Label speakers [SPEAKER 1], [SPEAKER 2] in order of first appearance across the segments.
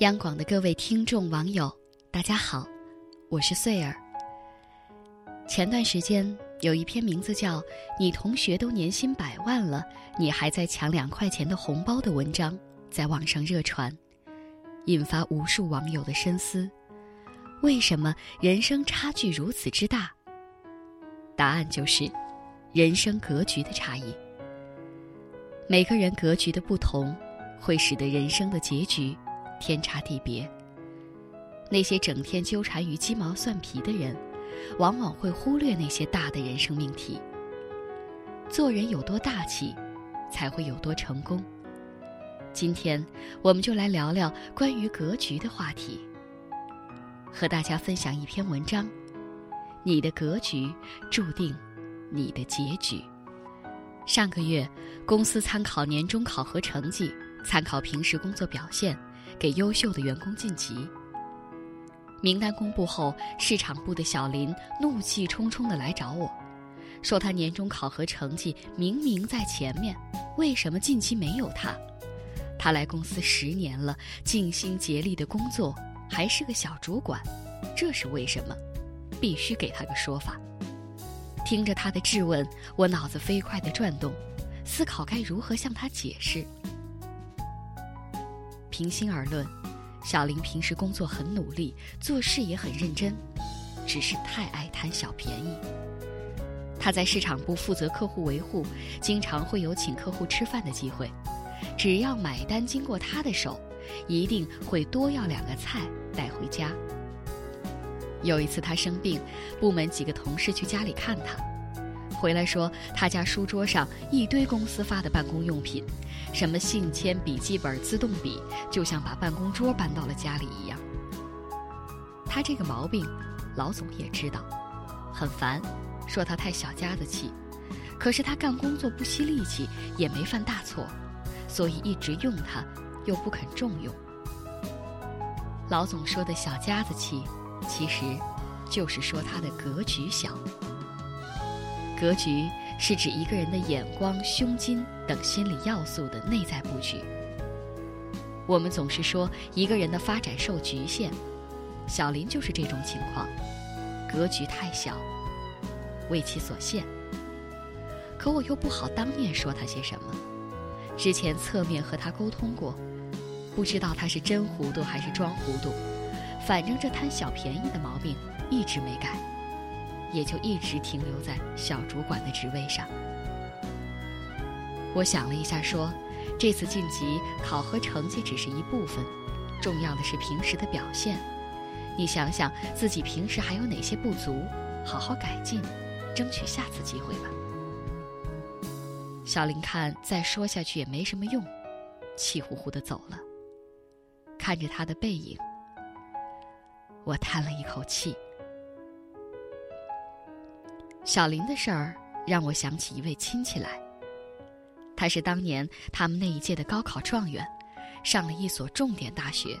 [SPEAKER 1] 央广的各位听众网友，大家好，我是穗儿。前段时间有一篇名字叫《你同学都年薪百万了，你还在抢两块钱的红包》的文章在网上热传，引发无数网友的深思：为什么人生差距如此之大？答案就是人生格局的差异。每个人格局的不同，会使得人生的结局天差地别。那些整天纠缠于鸡毛蒜皮的人，往往会忽略那些大的人生命题。做人有多大气，才会有多成功。今天，我们就来聊聊关于格局的话题，和大家分享一篇文章：你的格局注定你的结局。上个月，公司参考年终考核成绩，参考平时工作表现，给优秀的员工晋级。名单公布后，市场部的小林怒气冲冲地来找我，说他年终考核成绩明明在前面，为什么晋级没有他？他来公司十年了，尽心竭力的工作，还是个小主管，这是为什么？必须给他个说法。听着他的质问，我脑子飞快地转动，思考该如何向他解释。平心而论，小林平时工作很努力，做事也很认真，只是太爱贪小便宜。他在市场部负责客户维护，经常会有请客户吃饭的机会，只要买单经过他的手，一定会多要两个菜带回家。有一次他生病，部门几个同事去家里看他，回来说他家书桌上一堆公司发的办公用品，什么信签、笔记本、自动笔，就像把办公桌搬到了家里一样。他这个毛病，老总也知道，很烦，说他太小家子气。可是他干工作不惜力气，也没犯大错，所以一直用他，又不肯重用。老总说的小家子气。其实，就是说他的格局小。格局是指一个人的眼光、胸襟等心理要素的内在布局。我们总是说一个人的发展受局限，小林就是这种情况，格局太小，为其所限。可我又不好当面说他些什么，之前侧面和他沟通过，不知道他是真糊涂还是装糊涂。反正这贪小便宜的毛病一直没改，也就一直停留在小主管的职位上。我想了一下，说：“这次晋级考核成绩只是一部分，重要的是平时的表现。你想想自己平时还有哪些不足，好好改进，争取下次机会吧。”小林看再说下去也没什么用，气呼呼的走了。看着他的背影。我叹了一口气。小林的事儿让我想起一位亲戚来。他是当年他们那一届的高考状元，上了一所重点大学，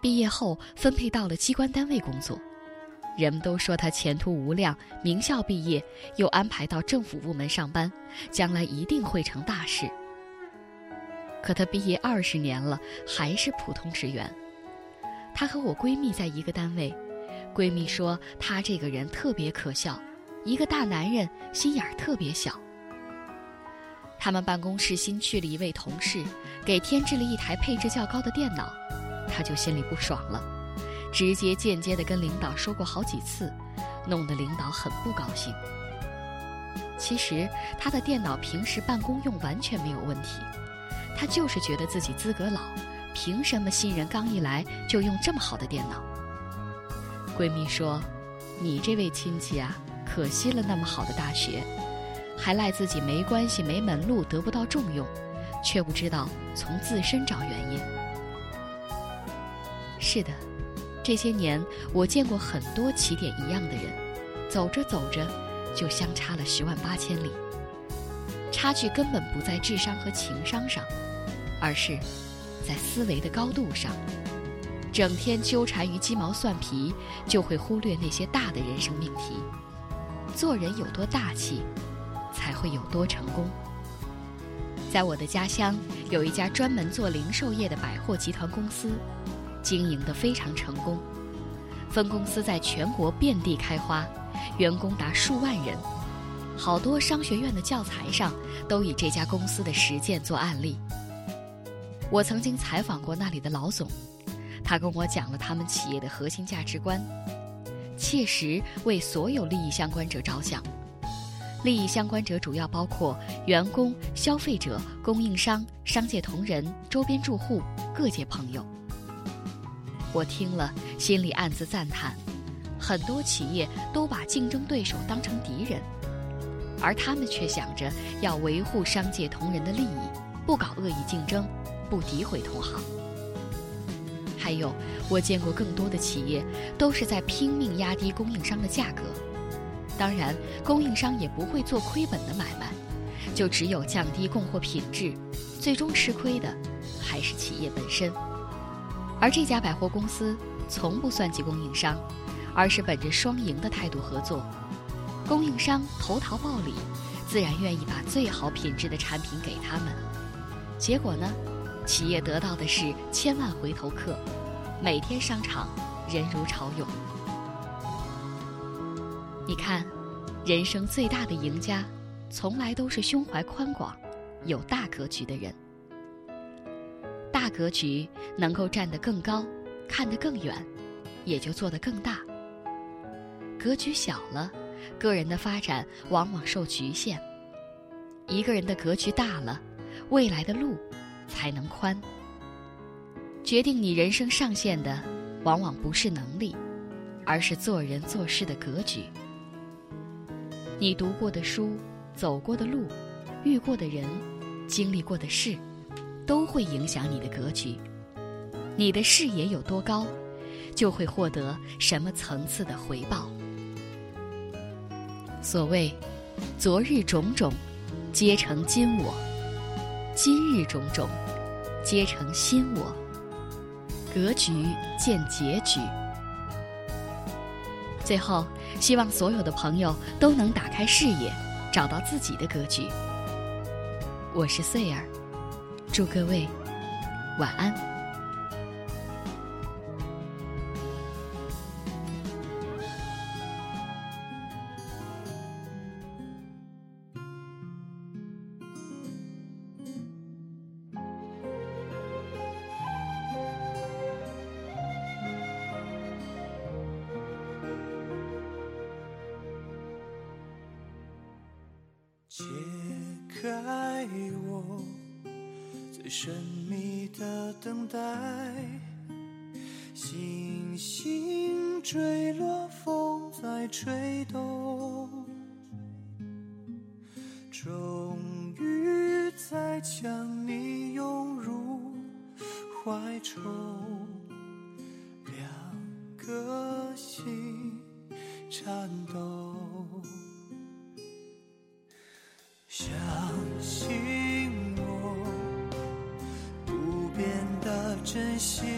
[SPEAKER 1] 毕业后分配到了机关单位工作。人们都说他前途无量，名校毕业又安排到政府部门上班，将来一定会成大事。可他毕业二十年了，还是普通职员。他和我闺蜜在一个单位，闺蜜说他这个人特别可笑，一个大男人心眼儿特别小。他们办公室新去了一位同事，给添置了一台配置较高的电脑，他就心里不爽了，直接间接的跟领导说过好几次，弄得领导很不高兴。其实他的电脑平时办公用完全没有问题，他就是觉得自己资格老。凭什么新人刚一来就用这么好的电脑？闺蜜说：“你这位亲戚啊，可惜了那么好的大学，还赖自己没关系、没门路，得不到重用，却不知道从自身找原因。”是的，这些年我见过很多起点一样的人，走着走着就相差了十万八千里。差距根本不在智商和情商上，而是……在思维的高度上，整天纠缠于鸡毛蒜皮，就会忽略那些大的人生命题。做人有多大气，才会有多成功。在我的家乡，有一家专门做零售业的百货集团公司，经营得非常成功，分公司在全国遍地开花，员工达数万人，好多商学院的教材上都以这家公司的实践做案例。我曾经采访过那里的老总，他跟我讲了他们企业的核心价值观，切实为所有利益相关者着想。利益相关者主要包括员工、消费者、供应商、商界同仁、周边住户、各界朋友。我听了，心里暗自赞叹：很多企业都把竞争对手当成敌人，而他们却想着要维护商界同仁的利益，不搞恶意竞争，不诋毁同行。还有，我见过更多的企业都是在拼命压低供应商的价格。当然，供应商也不会做亏本的买卖，就只有降低供货品质，最终吃亏的还是企业本身。而这家百货公司从不算计供应商，而是本着双赢的态度合作。供应商投桃报李，自然愿意把最好品质的产品给他们。结果呢，企业得到的是千万回头客，每天商场人如潮涌。你看，人生最大的赢家，从来都是胸怀宽广、有大格局的人。大格局能够站得更高，看得更远，也就做得更大。格局小了，个人的发展往往受局限。一个人的格局大了，未来的路才能宽。决定你人生上限的，往往不是能力，而是做人做事的格局。你读过的书、走过的路、遇过的人、经历过的事，都会影响你的格局。你的视野有多高，就会获得什么层次的回报。所谓“昨日种种，皆成今我；今日种种，皆成新我。”格局见结局。最后，希望所有的朋友都能打开视野，找到自己的格局。我是穗儿，祝各位晚安。
[SPEAKER 2] 解开我最神秘的等待，星星坠落，风在吹动，终于再将你拥入怀中，信我，不变的真心，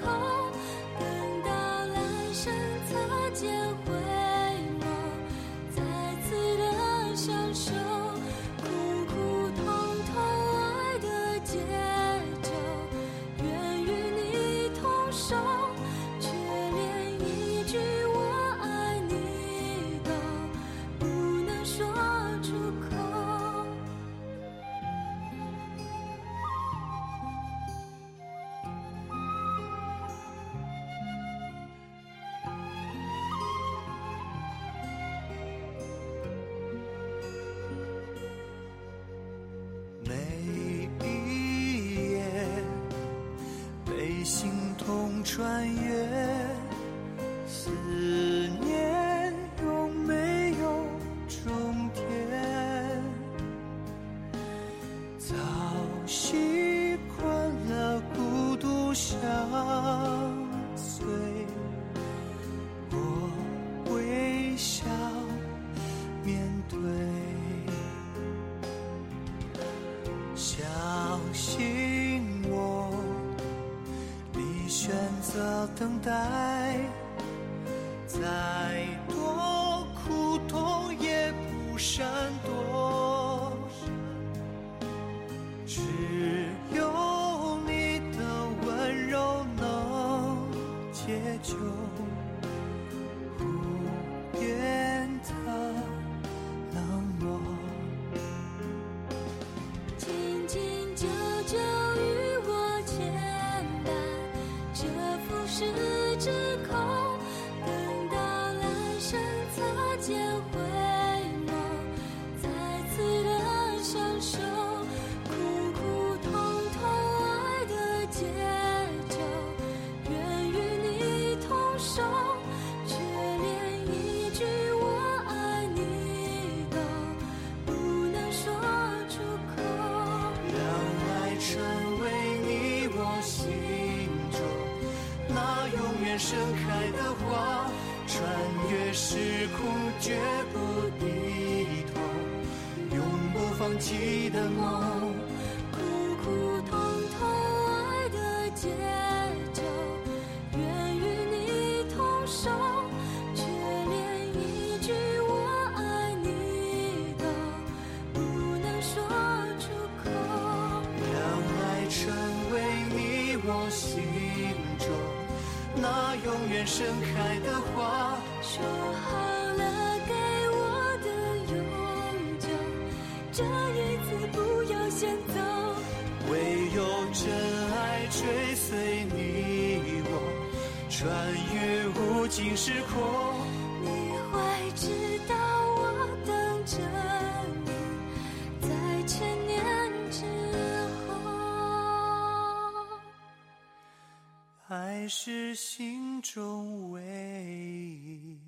[SPEAKER 2] call. 被心痛穿越思念。等待，盛开的花，穿越时空绝不低头，永不放弃的梦。那永远盛开的花，
[SPEAKER 3] 说好了给我的永久，这一次不要先走。
[SPEAKER 2] 唯有真爱追随你我，穿越无尽时空。
[SPEAKER 3] 你会知道
[SPEAKER 2] 爱是心中唯一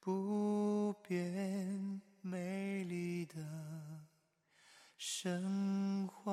[SPEAKER 2] 不变美丽的神话。